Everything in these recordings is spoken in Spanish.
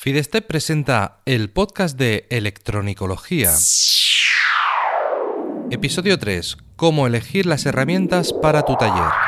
Fidestep presenta el podcast de electronicología. Episodio 3. Cómo elegir las herramientas para tu taller.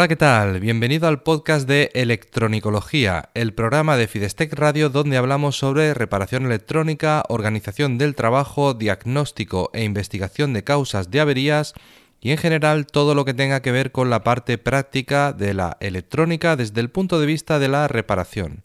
Hola, ¿qué tal? Bienvenido al podcast de Electronicología, el programa de Fidestec Radio donde hablamos sobre reparación electrónica, organización del trabajo, diagnóstico e investigación de causas de averías y en general todo lo que tenga que ver con la parte práctica de la electrónica desde el punto de vista de la reparación.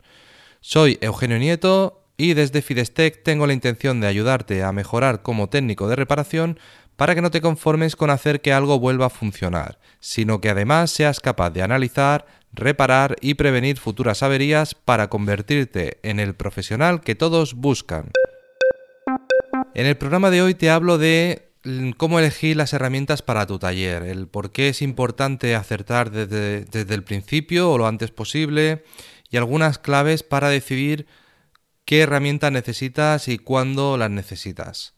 Soy Eugenio Nieto y desde Fidestec tengo la intención de ayudarte a mejorar como técnico de reparación para que no te conformes con hacer que algo vuelva a funcionar, sino que además seas capaz de analizar, reparar y prevenir futuras averías para convertirte en el profesional que todos buscan. En el programa de hoy te hablo de mm, cómo elegir las herramientas para tu taller, el por qué es importante acertar desde, desde el principio o lo antes posible y algunas claves para decidir qué herramientas necesitas y cuándo las necesitas.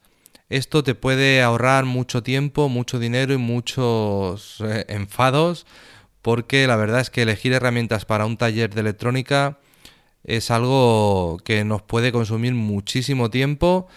Esto te puede ahorrar mucho tiempo, mucho dinero y muchos eh, enfados, porque la verdad es que elegir herramientas para un taller de electrónica es algo que nos puede consumir muchísimo tiempo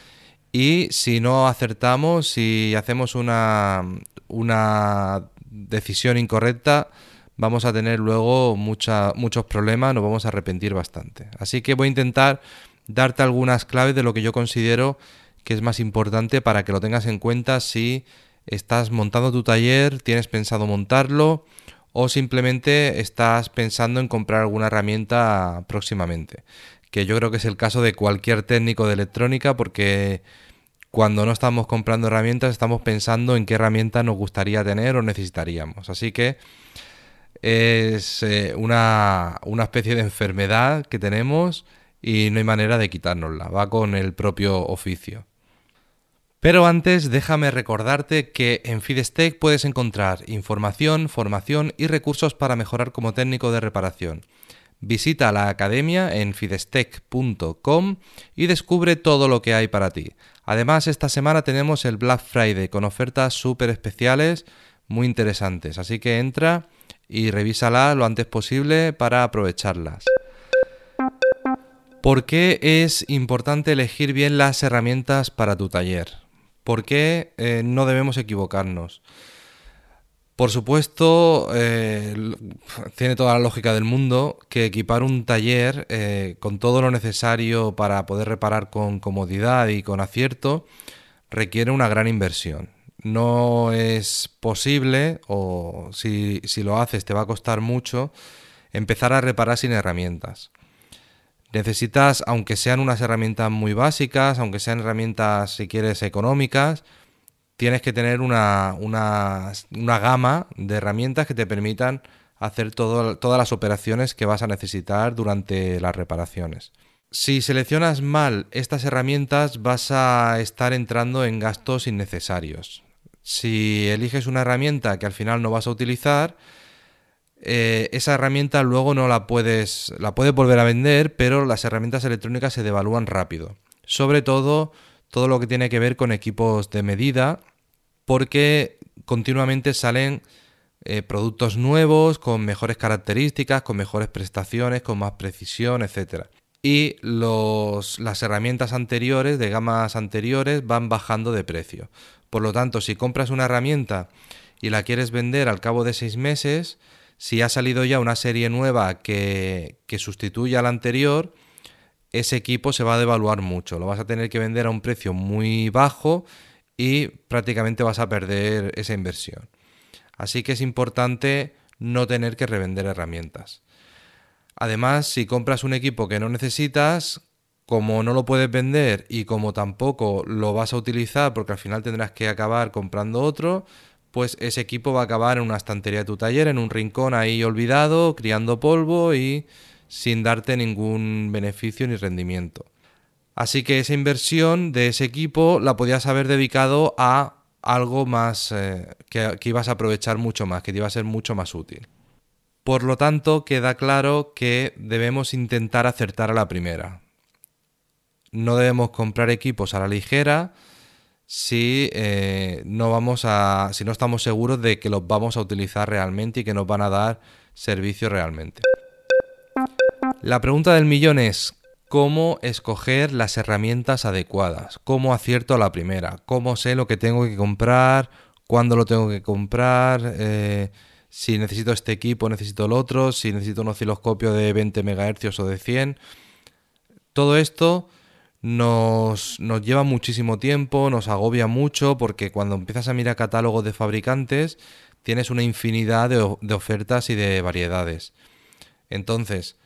y si no acertamos, si hacemos una, una decisión incorrecta, vamos a tener luego muchos problemas, nos vamos a arrepentir bastante. Así que voy a intentar darte algunas claves de lo que yo considero que es más importante para que lo tengas en cuenta si estás montando tu taller, tienes pensado montarlo o simplemente estás pensando en comprar alguna herramienta próximamente. Que yo creo que es el caso de cualquier técnico de electrónica porque cuando no estamos comprando herramientas estamos pensando en qué herramienta nos gustaría tener o necesitaríamos. Así que es eh, una, una especie de enfermedad que tenemos y no hay manera de quitárnosla, va con el propio oficio. Pero antes déjame recordarte que en Fidestec puedes encontrar información, formación y recursos para mejorar como técnico de reparación. Visita la academia en fidestec.com y descubre todo lo que hay para ti. Además, esta semana tenemos el Black Friday con ofertas súper especiales muy interesantes, así que entra y revísala lo antes posible para aprovecharlas. ¿Por qué es importante elegir bien las herramientas para tu taller? ¿Por qué eh, no debemos equivocarnos? Por supuesto, eh, tiene toda la lógica del mundo que equipar un taller eh, con todo lo necesario para poder reparar con comodidad y con acierto requiere una gran inversión. No es posible, o si, si lo haces te va a costar mucho, empezar a reparar sin herramientas. Necesitas, aunque sean unas herramientas muy básicas, aunque sean herramientas, si quieres, económicas, tienes que tener una, una, una gama de herramientas que te permitan hacer todas las operaciones que vas a necesitar durante las reparaciones. Si seleccionas mal estas herramientas vas a estar entrando en gastos innecesarios. Si eliges una herramienta que al final no vas a utilizar, eh, esa herramienta luego no la puedes, la puedes volver a vender, pero las herramientas electrónicas se devalúan rápido. Sobre todo todo lo que tiene que ver con equipos de medida, porque continuamente salen eh, productos nuevos con mejores características, con mejores prestaciones, con más precisión, etc. Y los, las herramientas anteriores, de gamas anteriores, van bajando de precio. Por lo tanto, si compras una herramienta y la quieres vender al cabo de seis meses, si ha salido ya una serie nueva que, que sustituya a la anterior, ese equipo se va a devaluar mucho. Lo vas a tener que vender a un precio muy bajo y prácticamente vas a perder esa inversión. Así que es importante no tener que revender herramientas. Además, si compras un equipo que no necesitas, como no lo puedes vender y como tampoco lo vas a utilizar porque al final tendrás que acabar comprando otro, pues ese equipo va a acabar en una estantería de tu taller, en un rincón ahí olvidado, criando polvo y sin darte ningún beneficio ni rendimiento. Así que esa inversión de ese equipo la podías haber dedicado a algo más eh, que, que ibas a aprovechar mucho más, que te iba a ser mucho más útil. Por lo tanto, queda claro que debemos intentar acertar a la primera. No debemos comprar equipos a la ligera si eh, no vamos a. si no estamos seguros de que los vamos a utilizar realmente y que nos van a dar servicio realmente. La pregunta del millón es cómo escoger las herramientas adecuadas, cómo acierto a la primera, cómo sé lo que tengo que comprar, cuándo lo tengo que comprar, eh, si necesito este equipo, necesito el otro, si necesito un osciloscopio de 20 MHz o de 100. Todo esto nos, nos, lleva muchísimo tiempo, nos agobia mucho, porque cuando empiezas a mirar catálogos de fabricantes, tienes una infinidad de, de ofertas y de variedades. Entonces,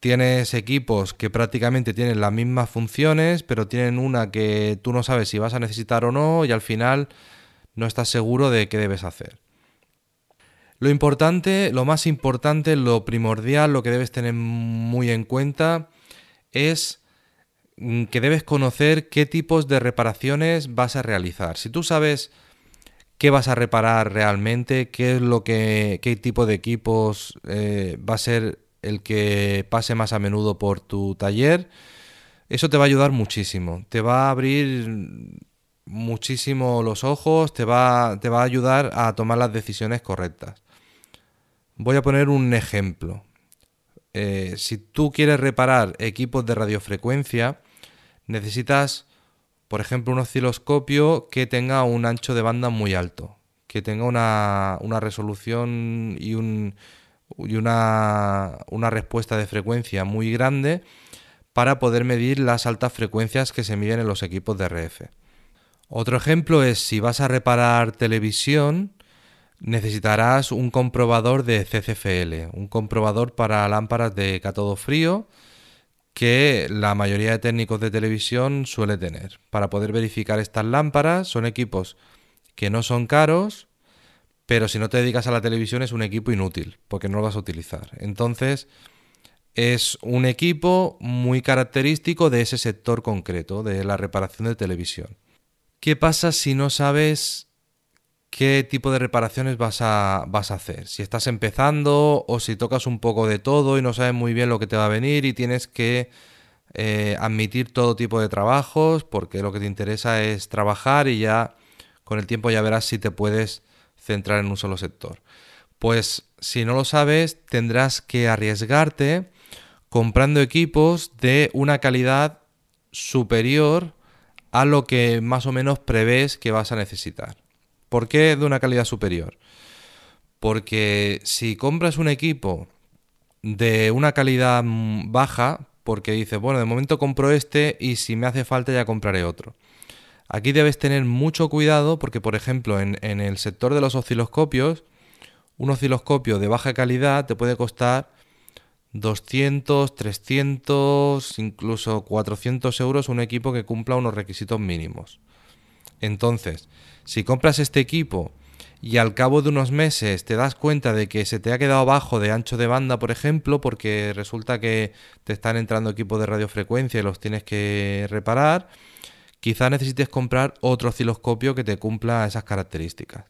tienes equipos que prácticamente tienen las mismas funciones, pero tienen una que tú no sabes si vas a necesitar o no, y al final no estás seguro de qué debes hacer. Lo importante, lo más importante, lo primordial, lo que debes tener muy en cuenta es que debes conocer qué tipos de reparaciones vas a realizar. Si tú sabes qué vas a reparar realmente, qué es lo que, qué tipo de equipos eh, va a ser el que pase más a menudo por tu taller, eso te va a ayudar muchísimo. Te va a abrir muchísimo los ojos, te va, te va a ayudar a tomar las decisiones correctas. Voy a poner un ejemplo. Eh, si tú quieres reparar equipos de radiofrecuencia, necesitas, por ejemplo, un osciloscopio que tenga un ancho de banda muy alto, que tenga una, una resolución y, un, y una, una respuesta de frecuencia muy grande para poder medir las altas frecuencias que se miden en los equipos de RF. Otro ejemplo es si vas a reparar televisión, necesitarás un comprobador de CCFL, un comprobador para lámparas de cátodo frío que la mayoría de técnicos de televisión suele tener. Para poder verificar estas lámparas son equipos que no son caros, pero si no te dedicas a la televisión es un equipo inútil, porque no lo vas a utilizar. Entonces, es un equipo muy característico de ese sector concreto, de la reparación de televisión. ¿Qué pasa si no sabes qué tipo de reparaciones vas a, vas a hacer. Si estás empezando o si tocas un poco de todo y no sabes muy bien lo que te va a venir y tienes que eh, admitir todo tipo de trabajos porque lo que te interesa es trabajar y ya con el tiempo ya verás si te puedes centrar en un solo sector. Pues si no lo sabes tendrás que arriesgarte comprando equipos de una calidad superior a lo que más o menos prevés que vas a necesitar. ¿Por qué de una calidad superior? Porque si compras un equipo de una calidad baja, porque dices, bueno, de momento compro este y si me hace falta ya compraré otro. Aquí debes tener mucho cuidado porque, por ejemplo, en, en, el sector de los osciloscopios, un osciloscopio de baja calidad te puede costar 200, 300, incluso 400 euros un equipo que cumpla unos requisitos mínimos. Entonces, si compras este equipo y al cabo de unos meses te das cuenta de que se te ha quedado bajo de ancho de banda, por ejemplo, porque resulta que te están entrando equipos de radiofrecuencia y los tienes que reparar, quizás necesites comprar otro osciloscopio que te cumpla esas características.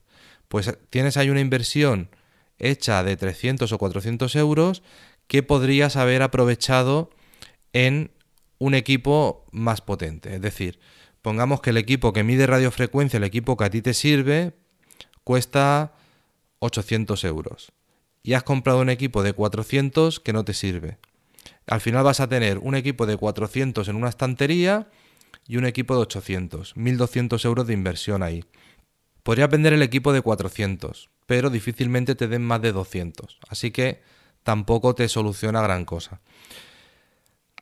Pues tienes ahí una inversión hecha de 300 o 400 euros que podrías haber aprovechado en un equipo más potente. Es decir, Pongamos que el equipo que mide radiofrecuencia, el equipo que a ti te sirve, cuesta 800 euros. Y has comprado un equipo de 400 que no te sirve. Al final vas a tener un equipo de 400 en una estantería y un equipo de 800. 1200 euros de inversión ahí. Podría vender el equipo de 400, pero difícilmente te den más de 200. Así que tampoco te soluciona gran cosa.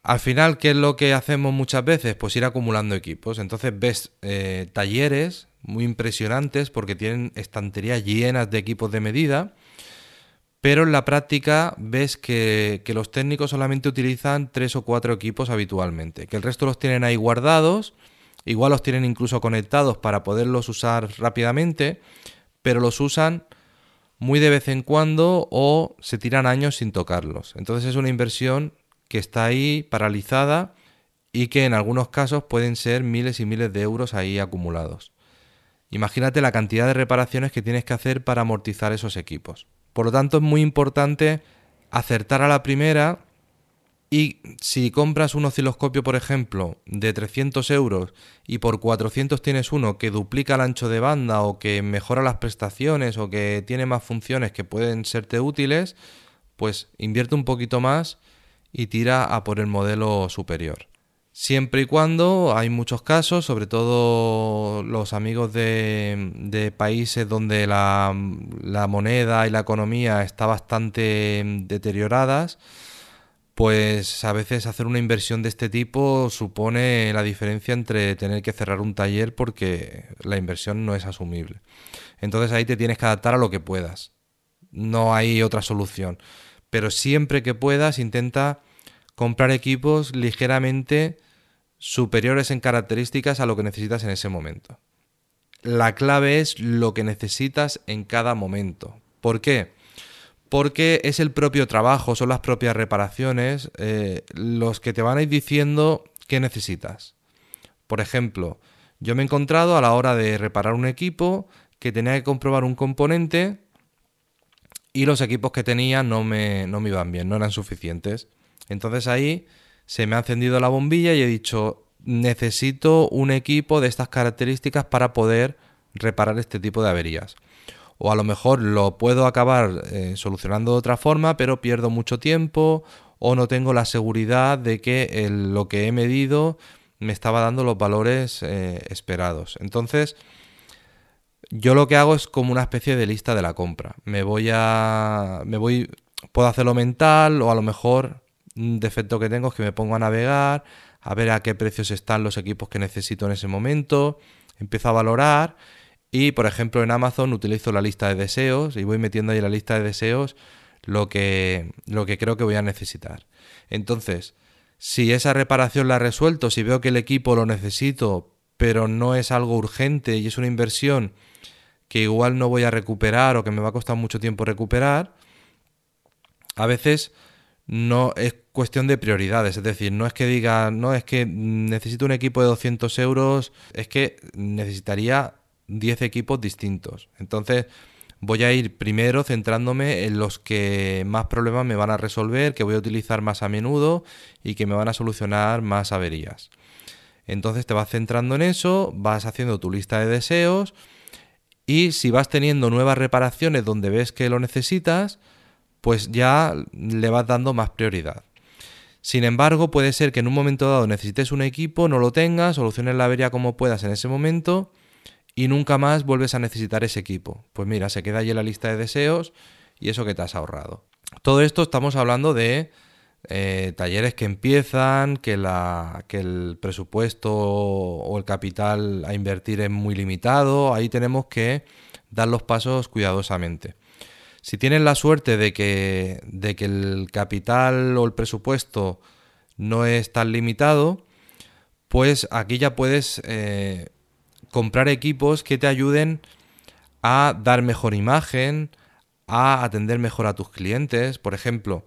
Al final, ¿qué es lo que hacemos muchas veces? Pues ir acumulando equipos. Entonces ves eh, talleres muy impresionantes porque tienen estanterías llenas de equipos de medida, pero en la práctica ves que, que, los técnicos solamente utilizan tres o cuatro equipos habitualmente, que el resto los tienen ahí guardados, igual los tienen incluso conectados para poderlos usar rápidamente, pero los usan muy de vez en cuando o se tiran años sin tocarlos. Entonces es una inversión que está ahí paralizada y que en algunos casos pueden ser miles y miles de euros ahí acumulados. Imagínate la cantidad de reparaciones que tienes que hacer para amortizar esos equipos. Por lo tanto, es muy importante acertar a la primera y si compras un osciloscopio, por ejemplo, de 300 euros y por 400 tienes uno que duplica el ancho de banda o que mejora las prestaciones o que tiene más funciones que pueden serte útiles, pues invierte un poquito más y tira a por el modelo superior. Siempre y cuando hay muchos casos, sobre todo los amigos de, países donde la, la moneda y la economía está bastante deterioradas, pues a veces hacer una inversión de este tipo supone la diferencia entre tener que cerrar un taller porque la inversión no es asumible. Entonces ahí te tienes que adaptar a lo que puedas. No hay otra solución. Pero siempre que puedas intenta comprar equipos ligeramente superiores en características a lo que necesitas en ese momento. La clave es lo que necesitas en cada momento. ¿Por qué? porque es el propio trabajo, son las propias reparaciones eh, los que te van a ir diciendo qué necesitas. Por ejemplo, yo me he encontrado a la hora de reparar un equipo que tenía que comprobar un componente y los equipos que tenía no me, no me iban bien, no eran suficientes. Entonces ahí se me ha encendido la bombilla y he dicho, necesito un equipo de estas características para poder reparar este tipo de averías o a lo mejor lo puedo acabar eh, solucionando de otra forma, pero pierdo mucho tiempo o no tengo la seguridad de que lo que he medido me estaba dando los valores eh, esperados. Entonces, yo lo que hago es como una especie de lista de la compra. Me voy a. Me voy. Puedo hacerlo mental, o a lo mejor un defecto que tengo es que me pongo a navegar, a ver a qué precios están los equipos que necesito en ese momento. Empiezo a valorar y por ejemplo en Amazon utilizo la lista de deseos y voy metiendo ahí la lista de deseos lo que, lo que creo que voy a necesitar. Entonces, si esa reparación la he resuelto, si veo que el equipo lo necesito, pero no es algo urgente y es una inversión que igual no voy a recuperar o que me va a costar mucho tiempo recuperar, a veces no es cuestión de prioridades, es decir, no es que diga, no es que necesito un equipo de 200 euros, es que necesitaría 10 equipos distintos. Entonces voy a ir primero centrándome en los que más problemas me van a resolver, que voy a utilizar más a menudo y que me van a solucionar más averías. Entonces te vas centrando en eso, vas haciendo tu lista de deseos y si vas teniendo nuevas reparaciones donde ves que lo necesitas, pues ya le vas dando más prioridad. Sin embargo, puede ser que en un momento dado necesites un equipo, no lo tengas, soluciones la avería como puedas en ese momento y nunca más vuelves a necesitar ese equipo. Pues mira, se queda allí la lista de deseos y eso que te has ahorrado. Todo esto estamos hablando de eh, talleres que empiezan, que, la, que el presupuesto o el capital a invertir es muy limitado. Ahí tenemos que dar los pasos cuidadosamente. Si tienes la suerte de que, de que el capital o el presupuesto no es tan limitado, pues aquí ya puedes eh, comprar equipos que te ayuden a dar mejor imagen, a atender mejor a tus clientes. Por ejemplo,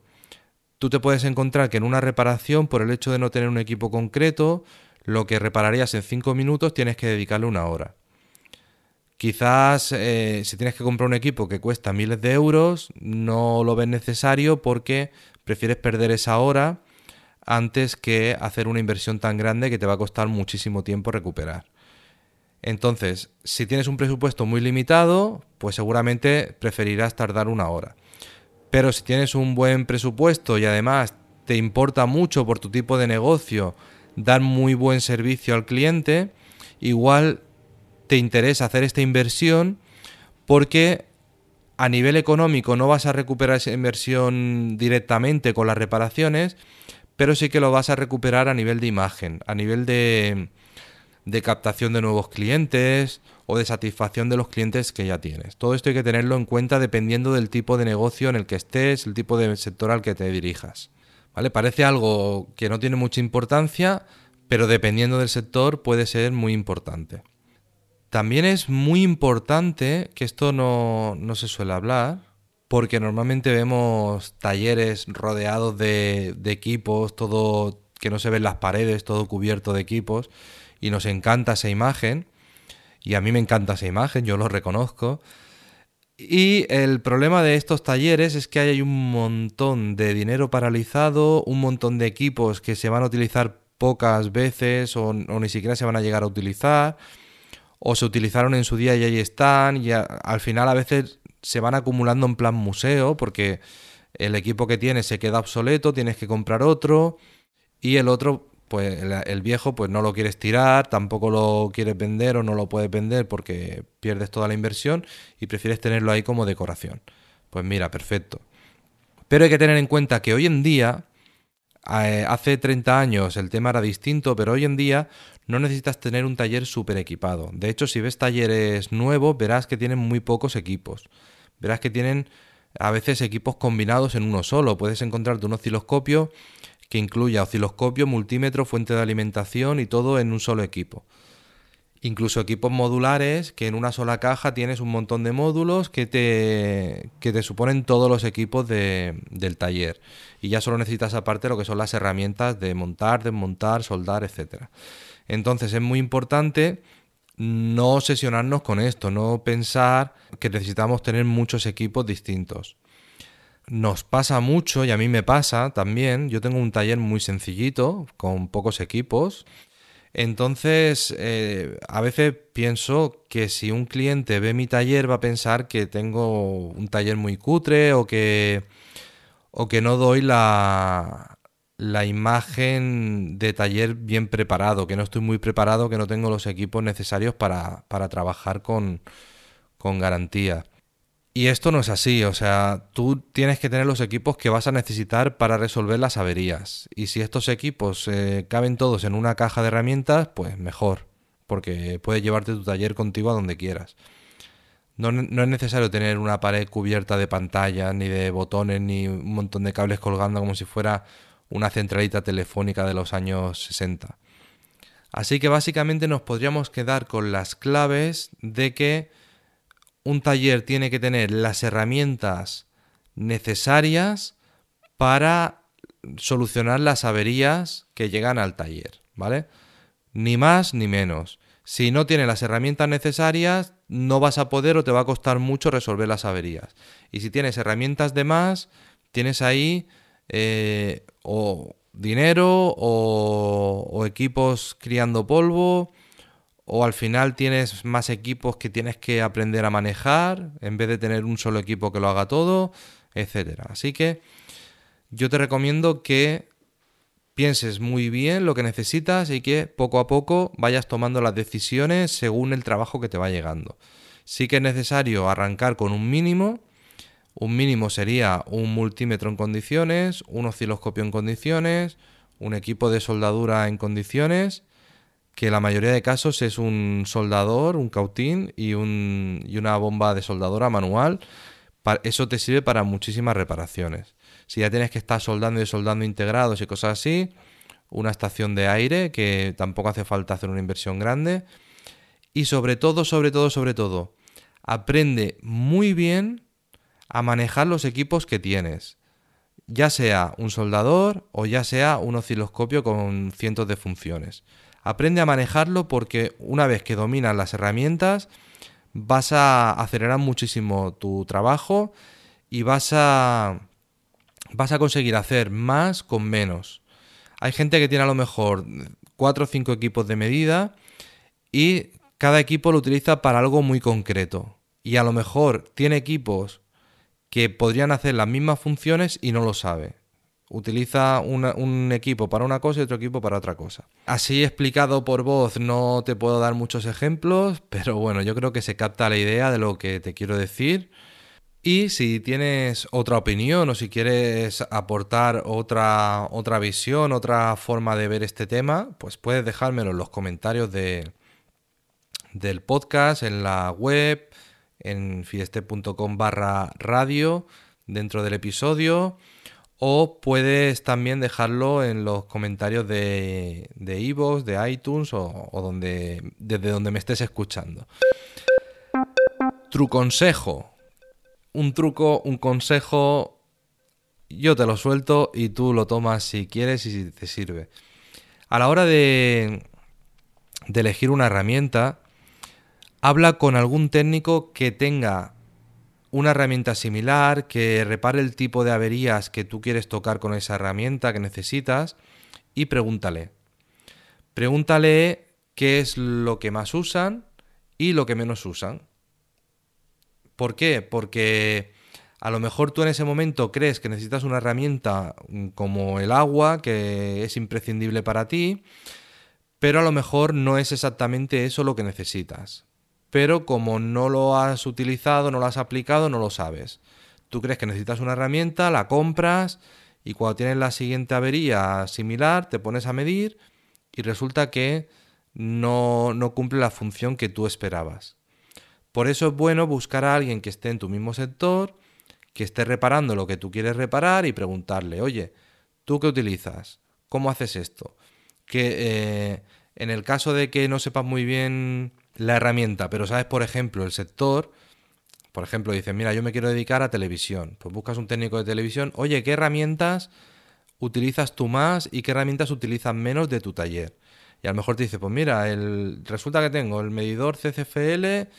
tú te puedes encontrar que en una reparación, por el hecho de no tener un equipo concreto, lo que repararías en 5 minutos tienes que dedicarle una hora. Quizás eh, si tienes que comprar un equipo que cuesta miles de euros, no lo ves necesario porque prefieres perder esa hora antes que hacer una inversión tan grande que te va a costar muchísimo tiempo recuperar. Entonces, si tienes un presupuesto muy limitado, pues seguramente preferirás tardar una hora. Pero si tienes un buen presupuesto y además te importa mucho por tu tipo de negocio dar muy buen servicio al cliente, igual te interesa hacer esta inversión porque a nivel económico no vas a recuperar esa inversión directamente con las reparaciones, pero sí que lo vas a recuperar a nivel de imagen, a nivel de, de captación de nuevos clientes o de satisfacción de los clientes que ya tienes. Todo esto hay que tenerlo en cuenta dependiendo del tipo de negocio en el que estés, el tipo de sector al que te dirijas. ¿Vale? Parece algo que no tiene mucha importancia, pero dependiendo del sector puede ser muy importante. También es muy importante, que esto no, no se suele hablar, porque normalmente vemos talleres rodeados de, de equipos, todo que no se ven las paredes, todo cubierto de equipos, y nos encanta esa imagen, y a mí me encanta esa imagen, yo lo reconozco. Y el problema de estos talleres es que hay un montón de dinero paralizado, un montón de equipos que se van a utilizar pocas veces o, ni siquiera se van a llegar a utilizar, o se utilizaron en su día y ahí están, y al final a veces se van acumulando en plan museo porque el equipo que tienes se queda obsoleto, tienes que comprar otro y el otro, pues el, viejo, pues no lo quieres tirar, tampoco lo quieres vender o no lo puedes vender porque pierdes toda la inversión y prefieres tenerlo ahí como decoración. Pues mira, perfecto. Pero hay que tener en cuenta que hoy en día, eh, hace 30 años el tema era distinto, pero hoy en día no necesitas tener un taller súper equipado. De hecho, si ves talleres nuevos, verás que tienen muy pocos equipos. Verás que tienen a veces equipos combinados en uno solo. Puedes encontrarte un osciloscopio que incluya osciloscopio, multímetro, fuente de alimentación y todo en un solo equipo. Incluso equipos modulares que en una sola caja tienes un montón de módulos que te, que te suponen todos los equipos de- del taller. Y ya solo necesitas aparte lo que son las herramientas de montar, desmontar, soldar, etc. Entonces es muy importante no obsesionarnos con esto, no pensar que necesitamos tener muchos equipos distintos. Nos pasa mucho y a mí me pasa también. Yo tengo un taller muy sencillito, con pocos equipos. Entonces, eh, a veces pienso que si un cliente ve mi taller va a pensar que tengo un taller muy cutre o que, o que no doy la, la imagen de taller bien preparado, que no estoy muy preparado, que no tengo los equipos necesarios para, para trabajar con, con garantía. Y esto no es así, o sea, tú tienes que tener los equipos que vas a necesitar para resolver las averías. Y si estos equipos eh, caben todos en una caja de herramientas, pues mejor, porque puedes llevarte tu taller contigo a donde quieras. No, no es necesario tener una pared cubierta de pantallas, ni de botones, ni un montón de cables colgando como si fuera una centralita telefónica de los años 60. Así que básicamente nos podríamos quedar con las claves de que un taller tiene que tener las herramientas necesarias para solucionar las averías que llegan al taller, ¿vale? Ni más ni menos. Si no tiene las herramientas necesarias, no vas a poder o te va a costar mucho resolver las averías. Y si tienes herramientas de más, tienes ahí eh, o dinero o, o equipos criando polvo o al final tienes más equipos que tienes que aprender a manejar en vez de tener un solo equipo que lo haga todo, etcétera. Así que yo te recomiendo que pienses muy bien lo que necesitas y que poco a poco vayas tomando las decisiones según el trabajo que te va llegando. Sí que es necesario arrancar con un mínimo. Un mínimo sería un multímetro en condiciones, un osciloscopio en condiciones, un equipo de soldadura en condiciones que la mayoría de casos es un soldador, un cautín y, un, y una bomba de soldadora manual. Eso te sirve para muchísimas reparaciones. Si ya tienes que estar soldando y desoldando integrados y cosas así, una estación de aire, que tampoco hace falta hacer una inversión grande. Y sobre todo, sobre todo, sobre todo, aprende muy bien a manejar los equipos que tienes. Ya sea un soldador o ya sea un osciloscopio con cientos de funciones. Aprende a manejarlo porque una vez que dominas las herramientas vas a acelerar muchísimo tu trabajo y vas a vas a conseguir hacer más con menos. Hay gente que tiene a lo mejor cuatro o cinco equipos de medida y cada equipo lo utiliza para algo muy concreto. Y a lo mejor tiene equipos que podrían hacer las mismas funciones y no lo sabe. Utiliza un equipo para una cosa y otro equipo para otra cosa. Así explicado por voz no te puedo dar muchos ejemplos, pero bueno, yo creo que se capta la idea de lo que te quiero decir. Y si tienes otra opinión o si quieres aportar otra, otra visión, otra forma de ver este tema, pues puedes dejármelo en los comentarios de, del podcast, en la web, en fideste.com barra radio, dentro del episodio, o puedes también dejarlo en los comentarios de de iVoox, de iTunes o, desde donde me estés escuchando. Tu consejo. un truco, un consejo, yo te lo suelto y tú lo tomas si quieres y si te sirve. A la hora de, de elegir una herramienta, habla con algún técnico que tenga una herramienta similar, que repare el tipo de averías que tú quieres tocar con esa herramienta que necesitas y pregúntale. Pregúntale qué es lo que más usan y lo que menos usan. ¿Por qué? Porque a lo mejor tú en ese momento crees que necesitas una herramienta mm, como el agua, que es imprescindible para ti, pero a lo mejor no es exactamente eso lo que necesitas. Pero como no lo has utilizado, no lo has aplicado, no lo sabes. Tú crees que necesitas una herramienta, la compras y cuando tienes la siguiente avería similar, te pones a medir y resulta que no, no cumple la función que tú esperabas. Por eso es bueno buscar a alguien que esté en tu mismo sector, que esté reparando lo que tú quieres reparar y preguntarle, oye, ¿tú qué utilizas? ¿Cómo haces esto? Que eh, en el caso de que no sepas muy bien la herramienta, pero sabes, por ejemplo, el sector, por ejemplo, dices, mira, yo me quiero dedicar a televisión, pues buscas un técnico de televisión, oye, ¿qué herramientas utilizas tú más y qué herramientas utilizas menos de tu taller? Y a lo mejor te dice, pues mira, el, resulta que tengo el medidor CCFL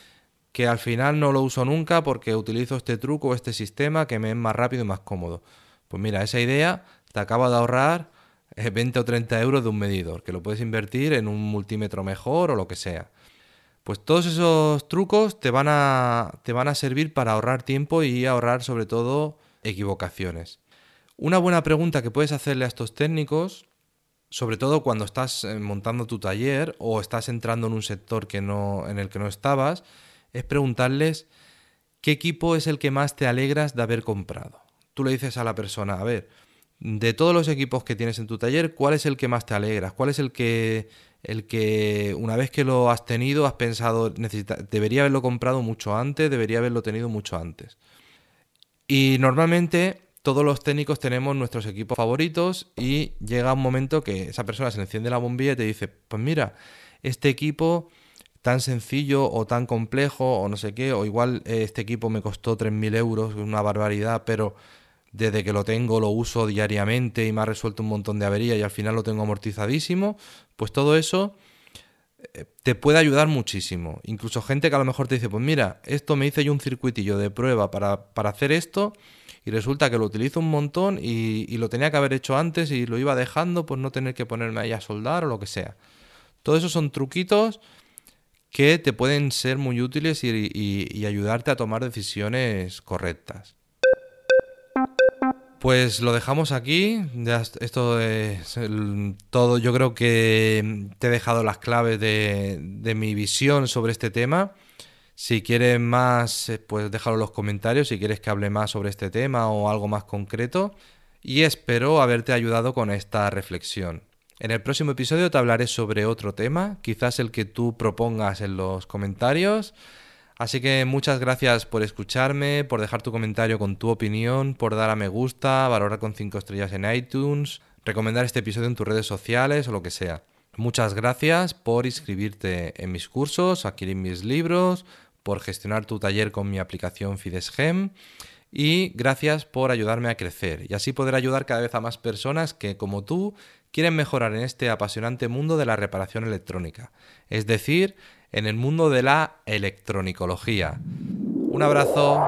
que al final no lo uso nunca porque utilizo este truco o este sistema que me es más rápido y más cómodo. Pues mira, esa idea te acaba de ahorrar 20 eh, o 30 euros de un medidor, que lo puedes invertir en un multímetro mejor o lo que sea. Pues todos esos trucos te van a, te van a servir para ahorrar tiempo y ahorrar sobre todo equivocaciones. Una buena pregunta que puedes hacerle a estos técnicos, sobre todo cuando estás eh, montando tu taller o estás entrando en un sector que no, en el que no estabas, es preguntarles qué equipo es el que más te alegras de haber comprado. Tú le dices a la persona, a ver, de todos los equipos que tienes en tu taller, ¿cuál es el que más te alegras? ¿Cuál es el que, el que una vez que lo has tenido has pensado, debería haberlo comprado mucho antes, debería haberlo tenido mucho antes? Y normalmente todos los técnicos tenemos nuestros equipos favoritos y llega un momento que esa persona se enciende la bombilla y te dice, pues mira, este equipo tan sencillo o tan complejo o no sé qué, o igual eh, este equipo me costó 3.000 euros, una barbaridad, pero desde que lo tengo lo uso diariamente y me ha resuelto un montón de averías y al final lo tengo amortizadísimo, pues todo eso eh, te puede ayudar muchísimo. Incluso gente que a lo mejor te dice, pues mira, esto me hice yo un circuitillo de prueba para, para hacer esto y resulta que lo utilizo un montón y, lo tenía que haber hecho antes y lo iba dejando por no tener que ponerme ahí a soldar o lo que sea. Todo eso son truquitos que te pueden ser muy útiles y, ayudarte a tomar decisiones correctas. Pues lo dejamos aquí. Esto es todo. Yo creo que te he dejado las claves de, de, mi visión sobre este tema. Si quieres más, eh, pues déjalo en los comentarios. Si quieres que hable más sobre este tema o algo más concreto. Y espero haberte ayudado con esta reflexión. En el próximo episodio te hablaré sobre otro tema, quizás el que tú propongas en los comentarios. Así que muchas gracias por escucharme, por dejar tu comentario con tu opinión, por dar a me gusta, valorar con 5 estrellas en iTunes, recomendar este episodio en tus redes sociales o lo que sea. Muchas gracias por inscribirte en mis cursos, adquirir mis libros, por gestionar tu taller con mi aplicación FidesGem y gracias por ayudarme a crecer y así poder ayudar cada vez a más personas que como tú quieren mejorar en este apasionante mundo de la reparación electrónica, es decir, en el mundo de la electronicología. Un abrazo.